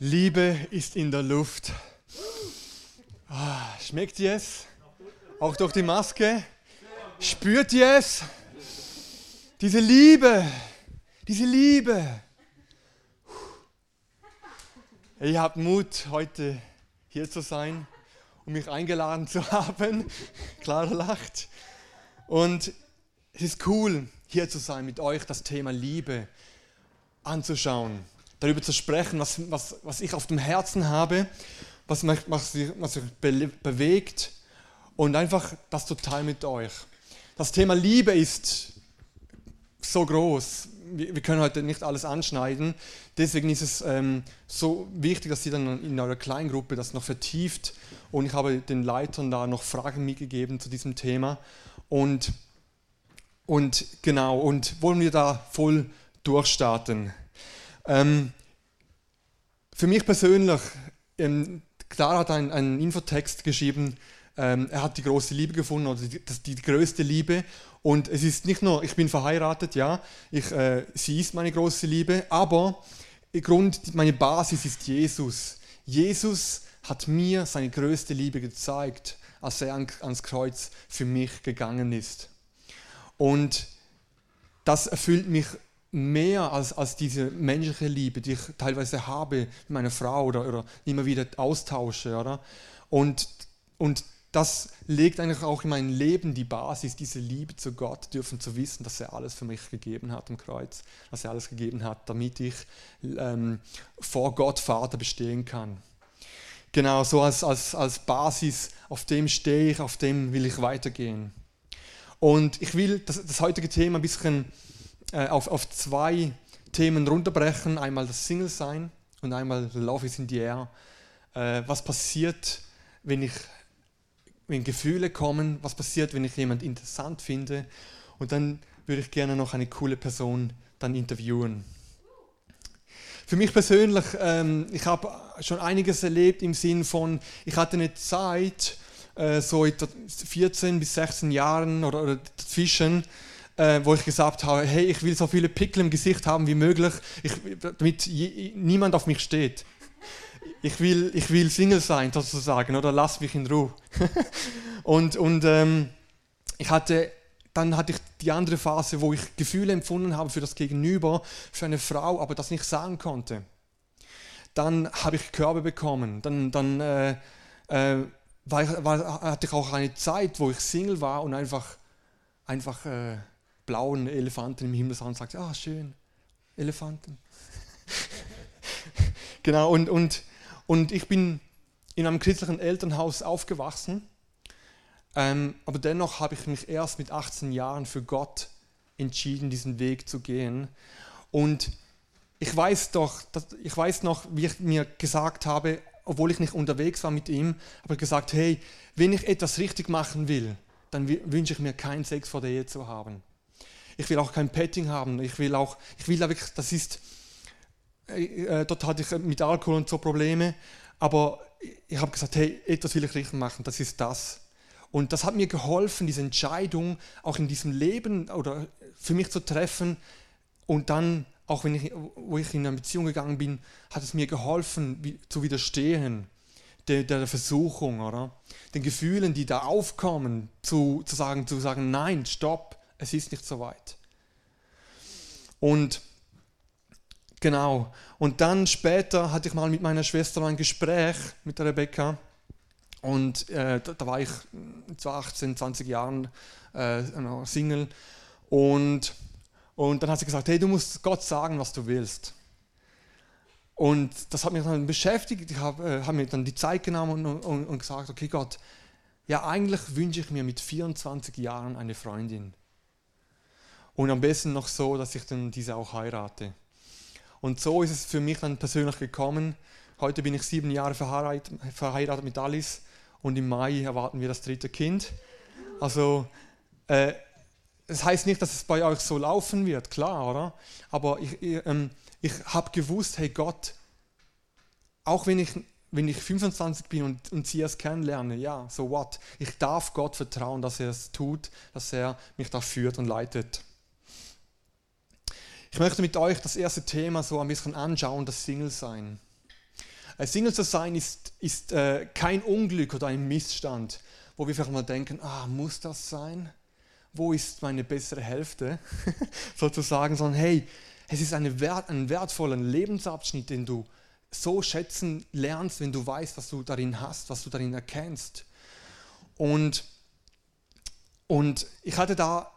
Liebe ist in der Luft. Ah, schmeckt ihr es? Auch durch die Maske? Spürt ihr es? Diese Liebe, diese Liebe. Ihr habt Mut, heute hier zu sein und mich eingeladen zu haben. Clara lacht. Und es ist cool, hier zu sein, mit euch das Thema Liebe anzuschauen darüber zu sprechen, was, was, was ich auf dem Herzen habe, was mich, was, was mich bewegt und einfach das total mit euch. Das Thema Liebe ist so groß. Wir, wir können heute nicht alles anschneiden. Deswegen ist es ähm, so wichtig, dass ihr dann in eurer Kleingruppe das noch vertieft. Und ich habe den Leitern da noch Fragen mitgegeben zu diesem Thema. Und, und genau, und wollen wir da voll durchstarten. Ähm, für mich persönlich, ähm, Clara hat einen, einen Infotext geschrieben, ähm, er hat die große Liebe gefunden oder die, die, größte Liebe. Und es ist nicht nur, ich bin verheiratet, ja, ich, äh, sie ist meine große Liebe, aber Grund, meine Basis ist Jesus. Jesus hat mir seine größte Liebe gezeigt, als er ans Kreuz für mich gegangen ist. Und das erfüllt mich mehr als, als diese menschliche Liebe, die ich teilweise habe mit meiner Frau oder, oder immer wieder austausche. Oder? Und, und das legt eigentlich auch in mein Leben die Basis, diese Liebe zu Gott, dürfen zu wissen, dass er alles für mich gegeben hat am Kreuz, dass er alles gegeben hat, damit ich ähm, vor Gott Vater bestehen kann. Genau, so als, als, als Basis, auf dem stehe ich, auf dem will ich weitergehen. Und ich will das, das heutige Thema ein bisschen äh, auf, auf zwei Themen runterbrechen. Einmal das Single-Sein und einmal Love is in the Air. Äh, was passiert, wenn, ich, wenn Gefühle kommen? Was passiert, wenn ich jemanden interessant finde? Und dann würde ich gerne noch eine coole Person dann interviewen. Für mich persönlich, ähm, ich habe schon einiges erlebt im Sinn von, ich hatte eine Zeit, äh, so 14 bis 16 Jahren oder, oder dazwischen, äh, wo ich gesagt habe, hey, ich will so viele Pickel im Gesicht haben wie möglich, ich, damit je, niemand auf mich steht. Ich will, ich will Single sein, sozusagen, oder lass mich in Ruhe. und und ähm, ich hatte, dann hatte ich die andere Phase, wo ich Gefühle empfunden habe für das Gegenüber, für eine Frau, aber das nicht sagen konnte. Dann habe ich Körbe bekommen. Dann, dann äh, äh, war, war, hatte ich auch eine Zeit, wo ich Single war und einfach, einfach äh, blauen Elefanten im Himmel sah und sagte, ah, schön, Elefanten. genau, und, und, und ich bin in einem christlichen Elternhaus aufgewachsen, ähm, aber dennoch habe ich mich erst mit 18 Jahren für Gott entschieden, diesen Weg zu gehen. Und ich weiß doch, dass, ich weiß noch, wie ich mir gesagt habe, obwohl ich nicht unterwegs war mit ihm, habe ich gesagt, hey, wenn ich etwas richtig machen will, dann wünsche ich mir keinen Sex vor der Ehe zu haben ich will auch kein Petting haben, ich will auch, ich will wirklich, das ist, äh, äh, dort hatte ich mit Alkohol und so Probleme, aber ich habe gesagt, hey, etwas will ich richtig machen, das ist das. Und das hat mir geholfen, diese Entscheidung auch in diesem Leben oder für mich zu treffen. Und dann, auch wenn ich, wo ich in eine Beziehung gegangen bin, hat es mir geholfen, wie, zu widerstehen der, der Versuchung, oder? Den Gefühlen, die da aufkommen, zu, zu, sagen, zu sagen, nein, stopp, es ist nicht so weit. Und genau, und dann später hatte ich mal mit meiner Schwester ein Gespräch mit der Rebecca. Und äh, da, da, war ich zu 18, 20 Jahren äh, Single. Und, und dann hat sie gesagt, hey, du musst Gott sagen, was du willst. Und das hat mich dann beschäftigt. Ich habe äh, hab mir dann die Zeit genommen und, und, und gesagt, okay Gott, ja eigentlich wünsche ich mir mit 24 Jahren eine Freundin. Und am besten noch so, dass ich dann diese auch heirate. Und so ist es für mich dann persönlich gekommen. Heute bin ich sieben Jahre verheiratet, mit Alice und im Mai erwarten wir das dritte Kind. Also, äh, das heißt nicht, dass es bei euch so laufen wird, klar, oder? Aber ich, ich, ähm, ich habe gewusst, hey Gott, auch wenn ich, wenn ich 25 bin und, und sie erst kennenlerne, ja, so what? Ich darf Gott vertrauen, dass er es tut, dass er mich da führt und leitet. Ich möchte mit euch das erste Thema so ein bisschen anschauen, das Single-Sein. Single zu sein ist, ist äh, kein Unglück oder ein Missstand, wo wir vielleicht mal denken, ah, muss das sein? Wo ist meine bessere Hälfte? Sozusagen, sondern hey, es ist eine Wert, ein wertvoller Lebensabschnitt, den du so schätzen lernst, wenn du weißt, was du darin hast, was du darin erkennst. Und, und ich hatte da,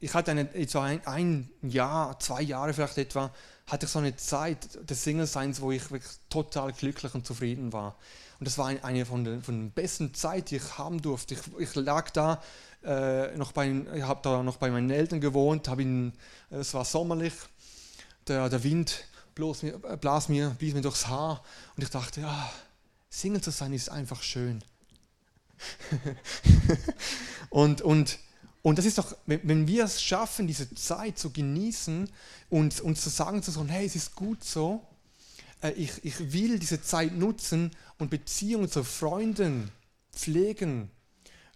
ich hatte eine, so ein, ein Jahr, zwei Jahre vielleicht etwa, hatte ich so eine Zeit des Single-Seins, wo ich wirklich total glücklich und zufrieden war. Und das war eine von den, von den besten Zeiten, die ich haben durfte. Ich, ich lag da äh, noch bei, ich habe da noch bei meinen Eltern gewohnt, in, es war sommerlich, der, der Wind blas mir, äh, blas mir, blies mir durchs Haar und ich dachte, ja, Single zu sein ist einfach schön. und, und, und das ist doch, wenn, wir es schaffen, diese Zeit zu genießen und uns zu sagen, zu sagen, hey, es ist gut so, äh, ich, ich will diese Zeit nutzen und Beziehungen zu Freunden pflegen.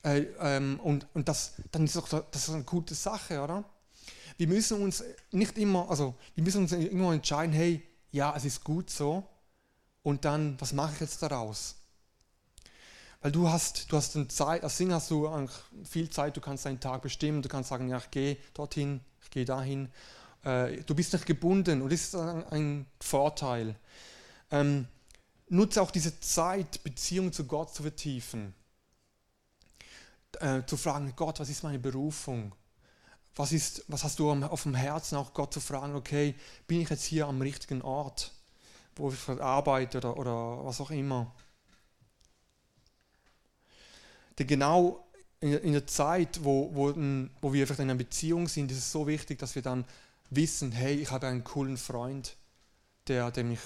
Äh, ähm, und und das, dann ist doch das ist eine gute Sache, oder? Wir müssen uns nicht immer, also wir müssen uns immer entscheiden, hey, ja, es ist gut so. Und dann, was mache ich jetzt daraus? Weil du hast, du hast eine Zeit, als Singer hast du viel Zeit, du kannst deinen Tag bestimmen, du kannst sagen, ja, ich gehe dorthin, ich gehe dahin. Äh, du bist nicht gebunden und das ist ein Vorteil. Ähm, nutze auch diese Zeit, Beziehung zu Gott zu vertiefen. Äh, zu fragen, Gott, was ist meine Berufung? Was, ist, was hast du auf dem Herzen, auch Gott zu fragen, okay, bin ich jetzt hier am richtigen Ort, wo ich arbeite oder, oder was auch immer? Denn genau in, in der Zeit, wo, wo, wo wir vielleicht in einer Beziehung sind, ist es so wichtig, dass wir dann wissen, hey, ich habe einen coolen Freund, der, der mich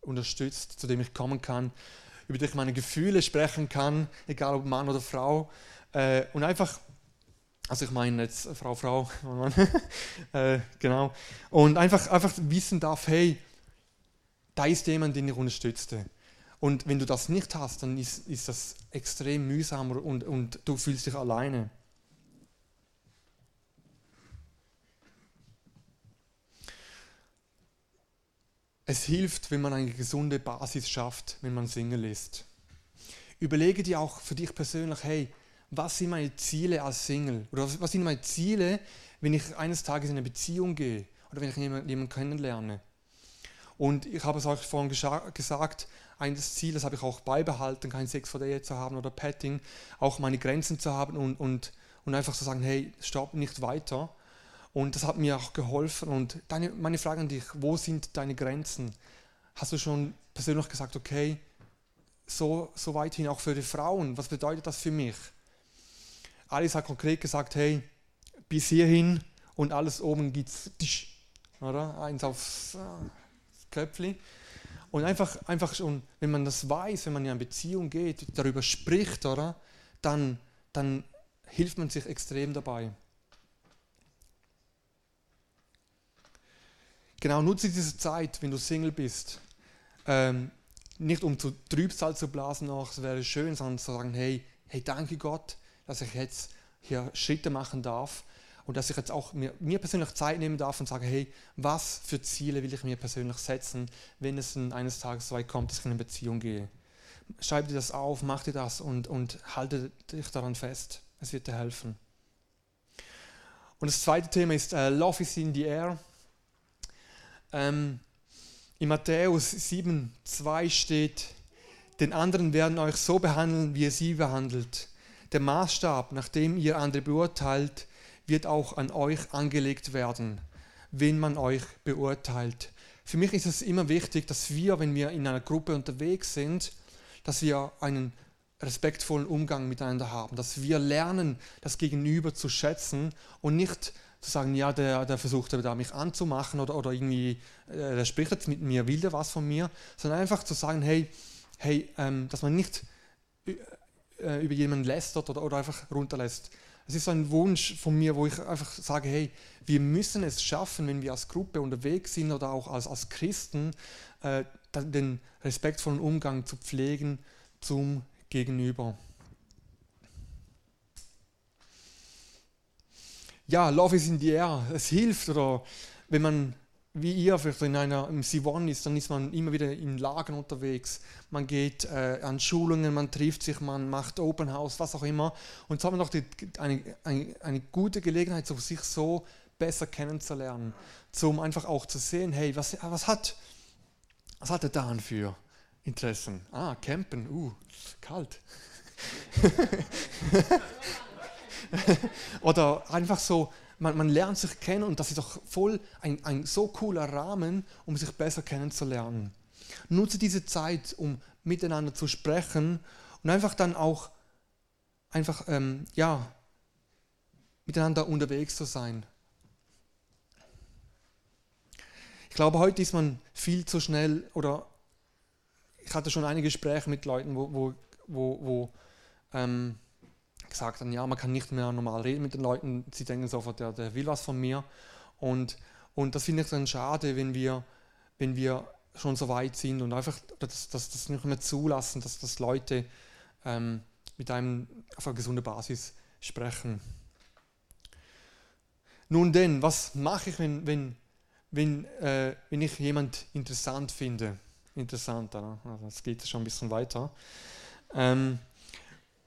unterstützt, zu dem ich kommen kann, über den ich meine Gefühle sprechen kann, egal ob Mann oder Frau. Äh, und einfach, also ich meine jetzt Frau, Frau, äh, genau. Und einfach, einfach wissen darf, hey, da ist jemand, den ich unterstütze. Und wenn du das nicht hast, dann ist, ist das extrem mühsam und, und du fühlst dich alleine. Es hilft, wenn man eine gesunde Basis schafft, wenn man Single ist. Überlege dir auch für dich persönlich, hey, was sind meine Ziele als Single? Oder was sind meine Ziele, wenn ich eines Tages in eine Beziehung gehe oder wenn ich jemanden, jemanden kennenlerne? Und ich habe es euch vorhin gesagt, ein Ziel, das habe ich auch beibehalten, kein Sex vor der Ehe zu haben oder Petting, auch meine Grenzen zu haben und, und, und einfach zu sagen, hey, stopp, nicht weiter. Und das hat mir auch geholfen. Und deine, meine Frage an dich, wo sind deine Grenzen? Hast du schon persönlich gesagt, okay, so, so weit hin auch für die Frauen, was bedeutet das für mich? Alice hat konkret gesagt, hey, bis hierhin und alles oben geht's, oder? Eins aufs äh, Köpfli. Und einfach, einfach schon, wenn man das weiß, wenn man in eine Beziehung geht, darüber spricht, oder? Dann, dann hilft man sich extrem dabei. Genau, nutze diese Zeit, wenn du Single bist. Ähm, nicht um zu Trübsal zu blasen, ach, es wäre schön, sondern zu sagen, hey, hey, danke Gott, dass ich jetzt hier Schritte machen darf und dass ich jetzt auch mir, mir persönlich Zeit nehmen darf und sage, hey, was für Ziele will ich mir persönlich setzen, wenn es eines Tages so weit kommt, dass ich in eine Beziehung gehe. Schreib dir das auf, mach dir das und, und halte dich daran fest. Es wird dir helfen. Und das zweite Thema ist uh, Love is in the air. Ähm, in Matthäus 7, 2 steht, den anderen werden euch so behandeln, wie ihr sie behandelt. Der Maßstab, nach dem ihr andere beurteilt, wird auch an euch angelegt werden, wenn man euch beurteilt. Für mich ist es immer wichtig, dass wir, wenn wir in einer Gruppe unterwegs sind, dass wir einen respektvollen Umgang miteinander haben, dass wir lernen, das Gegenüber zu schätzen und nicht zu sagen, ja, der, der versucht da mich anzumachen oder, oder irgendwie, äh, der spricht jetzt mit mir, will der was von mir, sondern einfach zu sagen, hey, hey, ähm, dass man nicht äh, über jemanden lästert oder, oder einfach runterlässt. Es ist so ein Wunsch von mir, wo ich einfach sage, hey, wir müssen es schaffen, wenn wir als Gruppe unterwegs sind oder auch als, als Christen, äh, den respektvollen Umgang zu pflegen zum Gegenüber. ja, Love is in the air, es hilft oder wenn man wie ihr vielleicht in einer im C1 ist, dann ist man immer wieder in Lagen unterwegs. Man geht äh, an Schulungen, man trifft sich, man macht Open House, was auch immer. Und so hat man doch die, eine, eine, eine gute Gelegenheit, so, sich so besser kennenzulernen, um einfach auch zu sehen, hey, was, was, hat, was hat der Dan für Interessen? Ah, campen, uh, kalt. Oder einfach so, man, man lernt sich kennen und das ist doch voll ein, ein so cooler Rahmen, um sich besser kennenzulernen. Nutze diese Zeit, um miteinander zu sprechen und einfach dann auch einfach ähm, ja miteinander unterwegs zu sein. Ich glaube, heute ist man viel zu schnell oder ich hatte schon einige Gespräche mit Leuten, wo, wo, wo, wo ähm, gesagt haben, ja, man kann nicht mehr normal reden mit den Leuten, sie denken sofort, der, der will was von mir. Und, und das finde ich dann schade, wenn wir, wenn wir schon so weit sind und einfach das, das, das nicht mehr zulassen, dass, dass Leute ähm, mit einem auf einer gesunden Basis sprechen. Nun denn, was mache ich, wenn, wenn, wenn, äh, wenn ich jemand interessant finde? Interessant, also das geht schon ein bisschen weiter. Ähm,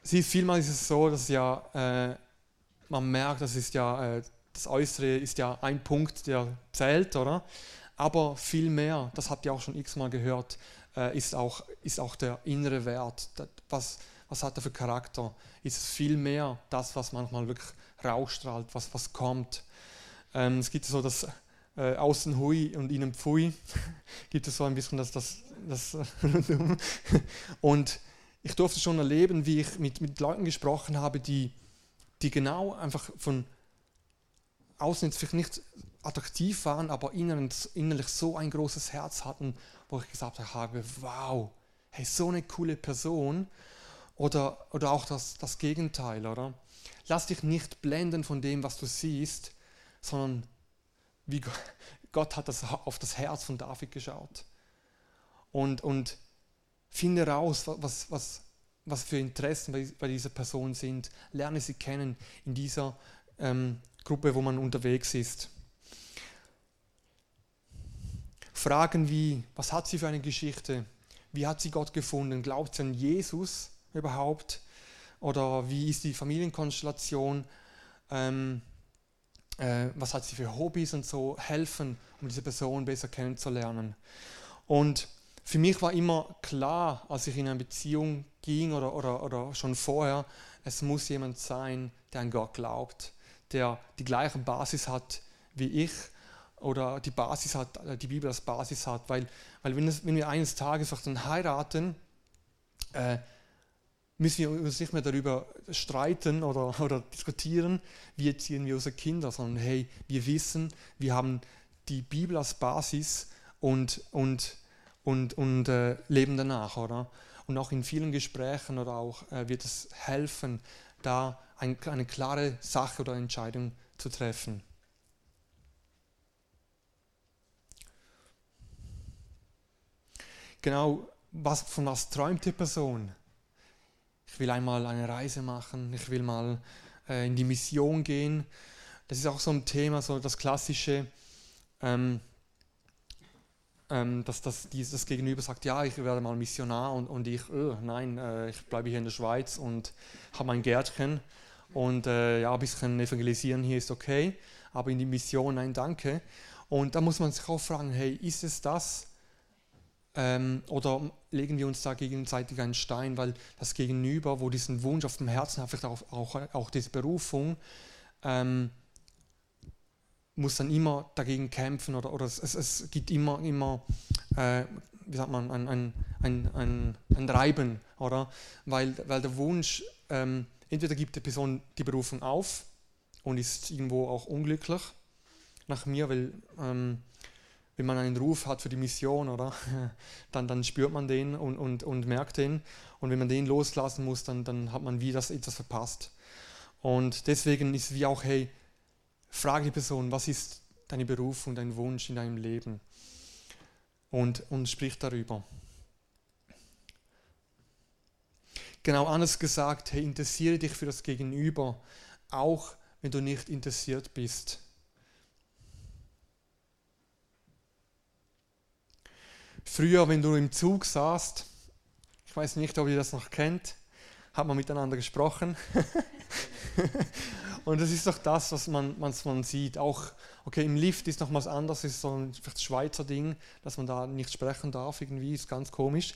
sie, vielmal ist es so, dass ja äh, man merkt, das ist ja äh, das Äußere ist ja ein Punkt, der zählt, oder? Aber viel mehr, das habt ihr auch schon x-mal gehört, äh, ist, auch, ist auch der innere Wert. Was, was hat er für Charakter? Ist es viel mehr das, was manchmal wirklich rausstrahlt, was, was kommt? Ähm, es gibt so das äh, Außen Hui und Innen Pfui. gibt es so ein bisschen das, das, das und ich durfte schon erleben, wie ich mit, mit Leuten gesprochen habe, die, die genau einfach von außen jetzt vielleicht nicht attraktiv waren, aber innerlich so ein großes Herz hatten, wo ich gesagt habe, wow, hey, so eine coole Person. Oder, oder auch das, das Gegenteil, oder? Lass dich nicht blenden von dem, was du siehst, sondern wie Gott hat das auf das Herz von David geschaut. Und, und Finde raus, was, was, was für Interessen bei, bei dieser Person sind. Lerne sie kennen in dieser ähm, Gruppe, wo man unterwegs ist. Fragen wie, was hat sie für eine Geschichte? Wie hat sie Gott gefunden? Glaubt sie an Jesus überhaupt? Oder wie ist die Familienkonstellation? Ähm, äh, was hat sie für Hobbys und so helfen, um diese Person besser kennenzulernen? Und für mich war immer klar, als ich in eine Beziehung ging oder, oder, oder schon vorher, es muss jemand sein, der an Gott glaubt, der die gleiche Basis hat wie ich oder die Basis hat, äh, die Bibel als Basis hat. Weil, weil wenn, es, wenn wir eines Tages dann heiraten, äh, müssen wir uns nicht mehr darüber streiten oder, oder diskutieren, wie erziehen wir unsere Kinder, sondern hey, wir wissen, wir haben die Bibel als Basis und, und und, und äh, leben danach, oder? Und auch in vielen Gesprächen oder auch äh, wird es helfen, da ein, eine klare Sache oder Entscheidung zu treffen. Genau, was, von was träumt die Person? Ich will einmal eine Reise machen, ich will mal äh, in die Mission gehen. Das ist auch so ein Thema, so das klassische. Ähm, ähm, dass das, dieses Gegenüber sagt, ja, ich werde mal Missionar und, und ich, oh, nein, äh, ich bleibe hier in der Schweiz und habe mein Gärtchen und äh, ja, ein bisschen evangelisieren hier ist okay, aber in die Mission, nein, danke. Und da muss man sich auch fragen, hey, ist es das? Ähm, oder legen wir uns da gegenseitig einen Stein, weil das Gegenüber, wo diesen Wunsch auf dem Herzen hat, vielleicht auch, auch, auch diese Berufung, ähm, muss dann immer dagegen kämpfen oder, oder es, es gibt immer, immer äh, wie sagt man, ein, ein, ein, ein, Reiben, oder? Weil, weil der Wunsch, ähm, entweder gibt die Person die Berufung auf und ist irgendwo auch unglücklich, nach mir, weil ähm, wenn man einen Ruf hat für die Mission, oder, dann, dann spürt man den und, und, und merkt den. Und wenn man den loslassen muss, dann, dann hat man wie das etwas verpasst. Und deswegen ist wie auch, hey, Frage die Person, was ist deine Berufung, dein Wunsch in deinem Leben? Und, und sprich darüber. Genau anders gesagt, hey, interessiere dich für das Gegenüber, auch wenn du nicht interessiert bist. Früher, wenn du im Zug saßt, ich weiß nicht, ob ihr das noch kennt, hat man miteinander gesprochen. und das ist doch das, was man, was man sieht. Auch, okay, im Lift ist noch was anderes, ist so ein vielleicht Schweizer Ding, dass man da nicht sprechen darf, irgendwie, ist ganz komisch.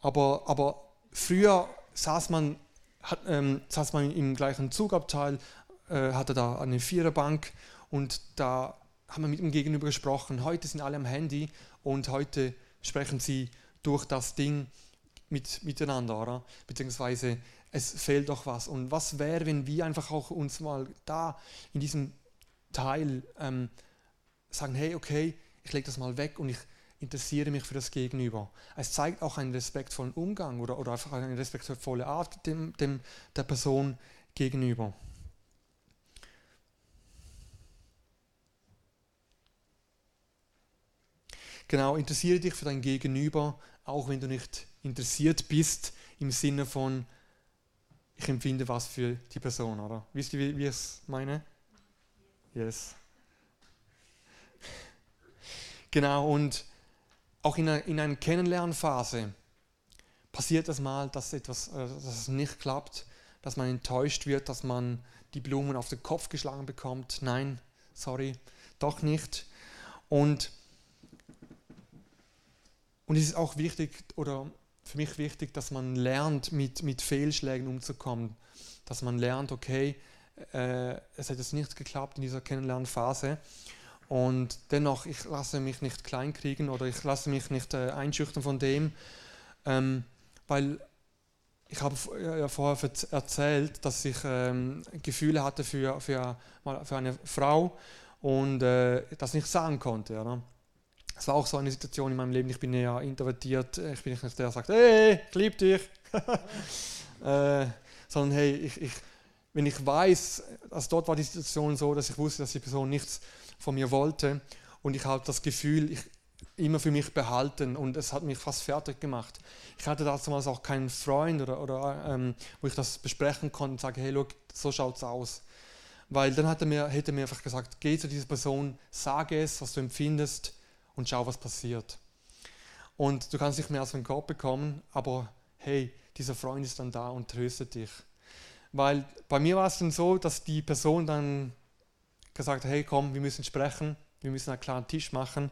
Aber, aber früher saß man, hat, ähm, saß man im gleichen Zugabteil, äh, hatte da eine Viererbank und da haben wir mit dem Gegenüber gesprochen. Heute sind alle am Handy und heute sprechen sie durch das Ding mit, miteinander, oder? beziehungsweise es fehlt doch was. Und was wäre, wenn wir einfach auch uns mal da in diesem Teil ähm, sagen, hey, okay, ich lege das mal weg und ich interessiere mich für das Gegenüber. Es zeigt auch einen respektvollen Umgang oder, oder einfach eine respektvolle Art dem, dem, der Person gegenüber. Genau, interessiere dich für dein Gegenüber, auch wenn du nicht interessiert bist im Sinne von, ich empfinde was für die Person, oder? Wisst ihr, wie, wie ich es meine? Yes. Genau, und auch in einer, in einer Kennenlernphase passiert das mal, dass etwas äh, dass es nicht klappt, dass man enttäuscht wird, dass man die Blumen auf den Kopf geschlagen bekommt. Nein, sorry, doch nicht. Und und es ist auch wichtig, oder für mich wichtig, dass man lernt, mit, mit Fehlschlägen umzukommen. Dass man lernt, okay, äh, es hat jetzt nicht geklappt in dieser Kennenlernphase. Und dennoch, ich lasse mich nicht kleinkriegen oder ich lasse mich nicht äh, einschüchtern von dem, ähm, weil ich habe ja vorher erzählt, dass ich ähm, Gefühle hatte für, für, für eine Frau und äh, das nicht sagen konnte. Oder? Es war auch so eine Situation in meinem Leben, ich bin ja introvertiert, ich bin nicht der, der sagt, hey, ich liebe dich. äh, sondern hey, ich, ich, wenn ich weiß, also dort war die Situation so, dass ich wusste, dass die Person nichts von mir wollte und ich habe das Gefühl, ich immer für mich behalten und es hat mich fast fertig gemacht. Ich hatte damals auch keinen Freund oder, oder ähm, wo ich das besprechen konnte und sage, hey, look, so es aus. Weil dann hat er mir, hätte er mir einfach gesagt, geh zu dieser Person, sage es, was du empfindest und schau, was passiert. Und du kannst nicht mehr aus dem Korb bekommen, aber hey, dieser Freund ist dann da und tröstet dich. Weil bei mir war es dann so, dass die Person dann gesagt hat, hey komm, wir müssen sprechen, wir müssen einen klaren Tisch machen.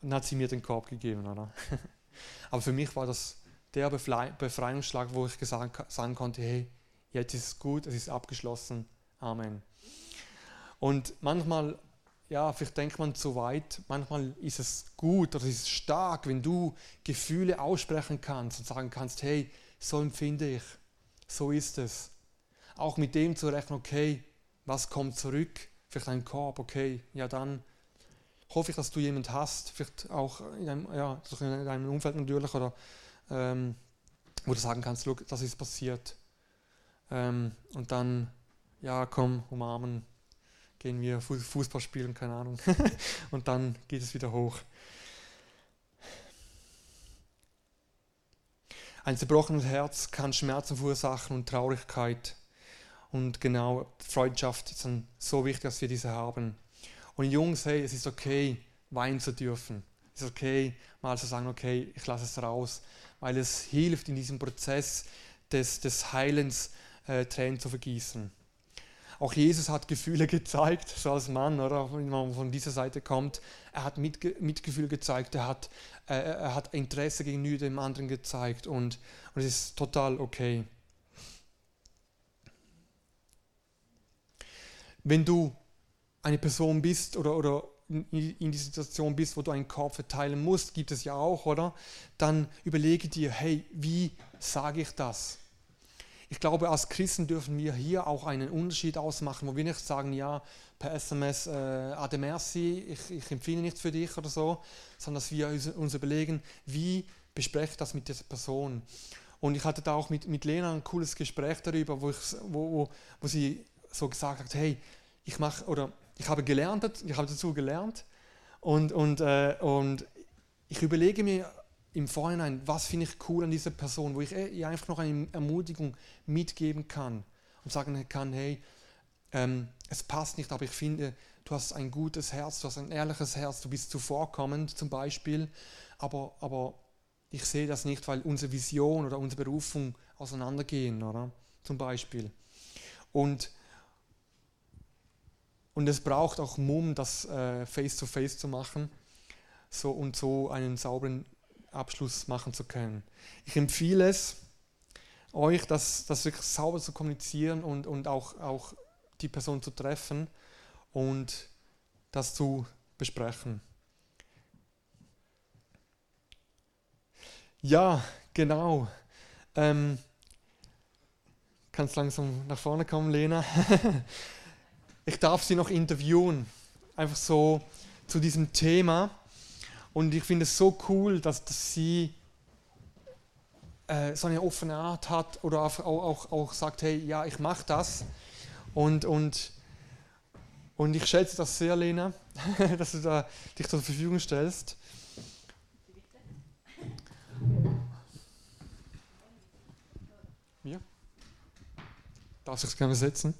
Und dann hat sie mir den Korb gegeben. Oder? Aber für mich war das der Befreiungsschlag, wo ich sagen konnte, hey, jetzt ist es gut, es ist abgeschlossen. Amen. Und manchmal ja, vielleicht denkt man zu weit. Manchmal ist es gut oder ist es stark, wenn du Gefühle aussprechen kannst und sagen kannst, hey, so empfinde ich, so ist es. Auch mit dem zu rechnen, okay, was kommt zurück? Vielleicht ein Korb, okay, ja dann hoffe ich, dass du jemanden hast, vielleicht auch in deinem, ja, in deinem Umfeld natürlich, oder ähm, wo du sagen kannst, look, das ist passiert. Ähm, und dann, ja, komm, umarmen, gehen wir Fußball spielen, keine Ahnung. und dann geht es wieder hoch. Ein zerbrochenes Herz kann Schmerzen verursachen und Traurigkeit. Und genau, Freundschaft ist dann so wichtig, dass wir diese haben. Und Jungs, hey, es ist okay, weinen zu dürfen. Es ist okay, mal zu sagen, okay, ich lasse es raus, weil es hilft in diesem Prozess des, des Heilens, äh, Tränen zu vergießen. Auch Jesus hat Gefühle gezeigt, so als Mann, oder wenn man von dieser Seite kommt. Er hat Mitgefühl gezeigt, er hat, äh, er hat Interesse gegenüber dem anderen gezeigt und, und es ist total okay. Wenn du eine Person bist oder, oder in, in die Situation bist, wo du einen Korb verteilen musst, gibt es ja auch, oder? Dann überlege dir, hey, wie sage ich das? Ich glaube, als Christen dürfen wir hier auch einen Unterschied ausmachen, wo wir nicht sagen, ja, per SMS, äh, Ade merci, ich, ich empfehle nichts für dich oder so, sondern dass wir uns überlegen, wie bespreche ich das mit dieser Person. Und ich hatte da auch mit, mit Lena ein cooles Gespräch darüber, wo, ich, wo, wo, wo sie so gesagt hat, hey, ich mache, oder ich habe gelernt, ich habe dazu gelernt und, und, äh, und ich überlege mir im Vorhinein, was finde ich cool an dieser Person, wo ich ihr einfach noch eine Ermutigung mitgeben kann und sagen kann, hey, ähm, es passt nicht, aber ich finde, du hast ein gutes Herz, du hast ein ehrliches Herz, du bist zuvorkommend zum Beispiel, aber, aber ich sehe das nicht, weil unsere Vision oder unsere Berufung auseinandergehen, oder? Zum Beispiel. Und, und es braucht auch Mumm, das äh, face to face zu machen so und so einen sauberen Abschluss machen zu können. Ich empfehle es euch, das, das wirklich sauber zu kommunizieren und, und auch, auch die Person zu treffen und das zu besprechen. Ja, genau. Ähm, kannst langsam nach vorne kommen, Lena. ich darf Sie noch interviewen, einfach so zu diesem Thema. Und ich finde es so cool, dass, dass sie äh, so eine offene Art hat oder auch, auch, auch sagt, hey, ja, ich mache das. Und, und, und ich schätze das sehr, Lena, dass du da, dich zur Verfügung stellst. Ja. Darf ich es gerne setzen?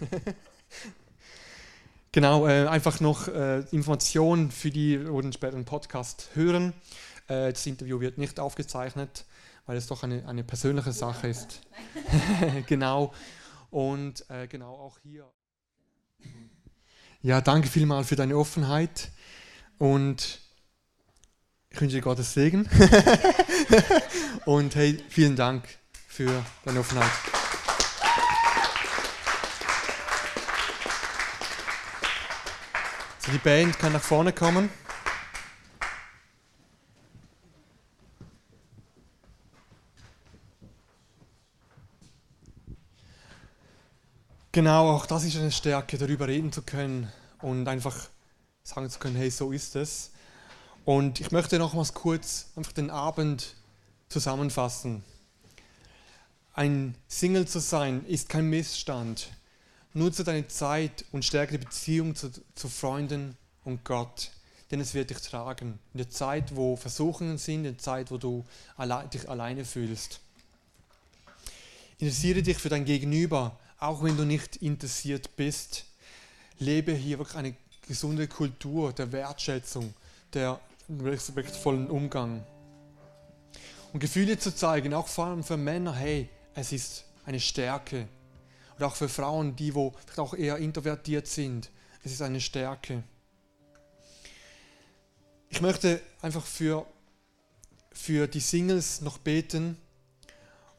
genau, äh, einfach noch äh, Informationen für die, die den späteren Podcast hören. Äh, das Interview wird nicht aufgezeichnet, weil es doch eine, eine persönliche Sache ist. genau. Und äh, genau auch hier. Ja, danke vielmals für deine Offenheit und ich wünsche dir Gottes Segen. und hey, vielen Dank für deine Offenheit. Die Band kann nach vorne kommen. Genau, auch das ist eine Stärke, darüber reden zu können und einfach sagen zu können, hey, so ist es. Und ich möchte nochmals kurz einfach den Abend zusammenfassen. Ein Single zu sein ist kein Missstand. Nutze deine Zeit und stärke die Beziehung zu, zu Freunden und Gott, denn es wird dich tragen. In der Zeit, wo Versuchungen sind, in der Zeit, wo du alle, dich alleine fühlst. Interessiere dich für dein Gegenüber, auch wenn du nicht interessiert bist. Lebe hier wirklich eine gesunde Kultur der Wertschätzung, der respektvollen Umgang. Und Gefühle zu zeigen, auch vor allem für Männer, hey, es ist eine Stärke, oder auch für Frauen, die wo vielleicht auch eher introvertiert sind. Es ist eine Stärke. Ich möchte einfach für, für die Singles noch beten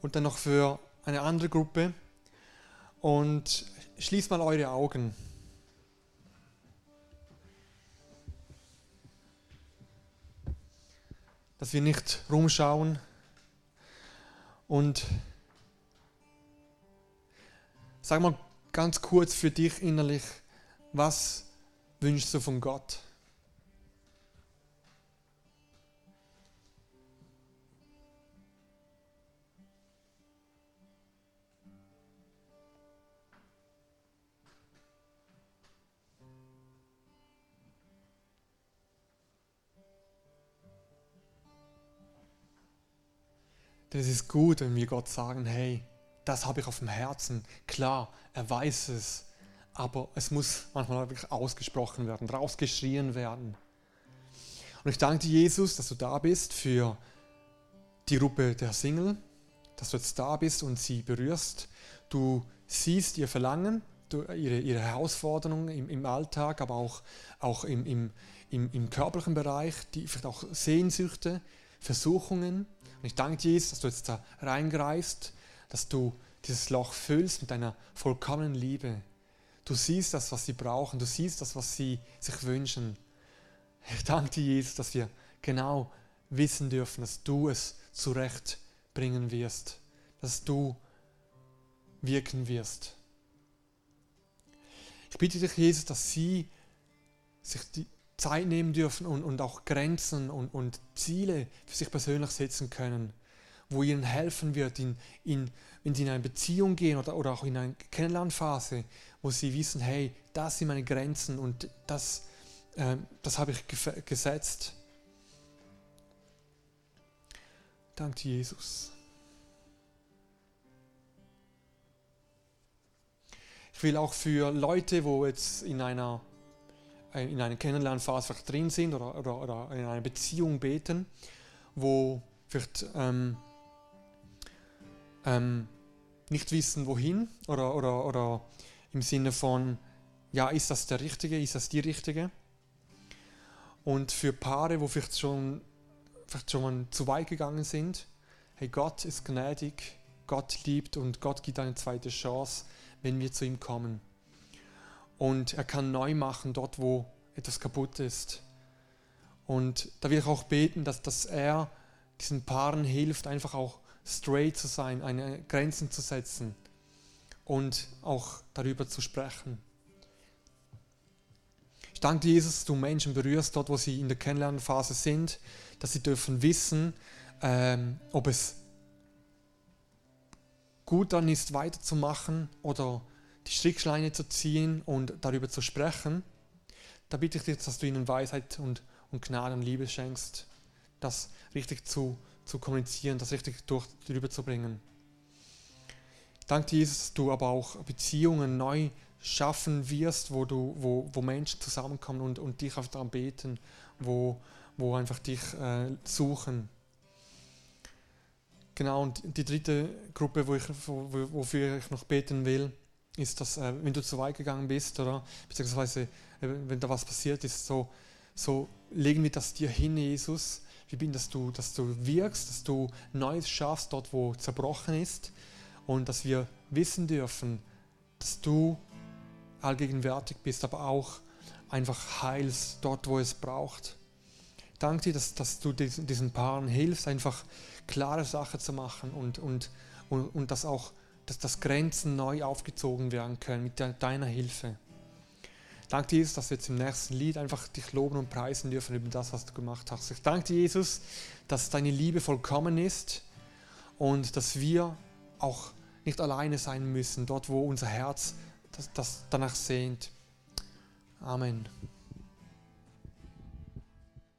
und dann noch für eine andere Gruppe. Und schließt mal eure Augen. Dass wir nicht rumschauen und Sag mal ganz kurz für dich innerlich, was wünschst du von Gott? Denn es ist gut, wenn wir Gott sagen, hey, das habe ich auf dem Herzen. Klar, er weiß es, aber es muss manchmal wirklich ausgesprochen werden, rausgeschrien werden. Und ich danke dir, Jesus, dass du da bist für die Gruppe der Single, dass du jetzt da bist und sie berührst. Du siehst ihr Verlangen, ihre, ihre Herausforderungen im, im Alltag, aber auch, auch im, im, im, im körperlichen Bereich, die vielleicht auch Sehnsüchte, Versuchungen. Und ich danke dir, Jesus, dass du jetzt da reingreifst dass du dieses Loch füllst mit deiner vollkommenen Liebe. Du siehst das, was sie brauchen, du siehst das, was sie sich wünschen. Ich danke dir, Jesus, dass wir genau wissen dürfen, dass du es zurechtbringen wirst, dass du wirken wirst. Ich bitte dich, Jesus, dass sie sich die Zeit nehmen dürfen und, und auch Grenzen und, und Ziele für sich persönlich setzen können wo ihnen helfen wird, in, in, wenn sie in eine Beziehung gehen oder, oder auch in eine Kennenlernphase, wo sie wissen, hey, das sind meine Grenzen und das, äh, das habe ich gesetzt. Danke, Jesus. Ich will auch für Leute, wo jetzt in einer, äh, in einer Kennenlernphase drin sind oder, oder, oder in einer Beziehung beten, wo vielleicht ähm, ähm, nicht wissen, wohin oder, oder, oder im Sinne von, ja, ist das der Richtige, ist das die Richtige? Und für Paare, wo vielleicht schon, vielleicht schon zu weit gegangen sind, hey, Gott ist gnädig, Gott liebt und Gott gibt eine zweite Chance, wenn wir zu ihm kommen. Und er kann neu machen dort, wo etwas kaputt ist. Und da will ich auch beten, dass, dass er diesen Paaren hilft, einfach auch straight zu sein, eine Grenzen zu setzen und auch darüber zu sprechen. Ich danke dir, Jesus, dass du Menschen berührst, dort, wo sie in der Kennenlernphase sind, dass sie dürfen wissen, ähm, ob es gut dann ist, weiterzumachen oder die Strickschleine zu ziehen und darüber zu sprechen. Da bitte ich dich, dass du ihnen Weisheit und, und Gnade und Liebe schenkst, das richtig zu, zu kommunizieren, das richtig durch, darüber zu bringen. Danke dir, Jesus, dass du aber auch Beziehungen neu schaffen wirst, wo, du, wo, wo Menschen zusammenkommen und, und dich auf daran beten, wo, wo einfach dich äh, suchen. Genau, und die dritte Gruppe, wo ich, wo, wofür ich noch beten will, ist, dass äh, wenn du zu weit gegangen bist oder beziehungsweise äh, wenn da was passiert ist, so, so legen wir das dir hin, Jesus. Wir bitten, dass du, dass du wirkst, dass du Neues schaffst dort, wo zerbrochen ist und dass wir wissen dürfen, dass du allgegenwärtig bist, aber auch einfach heilst dort, wo es braucht. Danke dir, dass, dass du diesen, diesen Paaren hilfst, einfach klare Sachen zu machen und, und, und, und dass auch dass das Grenzen neu aufgezogen werden können mit deiner Hilfe. Danke Jesus, dass wir jetzt im nächsten Lied einfach dich loben und preisen dürfen über das, was du gemacht hast. Ich danke dir, Jesus, dass deine Liebe vollkommen ist und dass wir auch nicht alleine sein müssen, dort wo unser Herz das, das danach sehnt. Amen.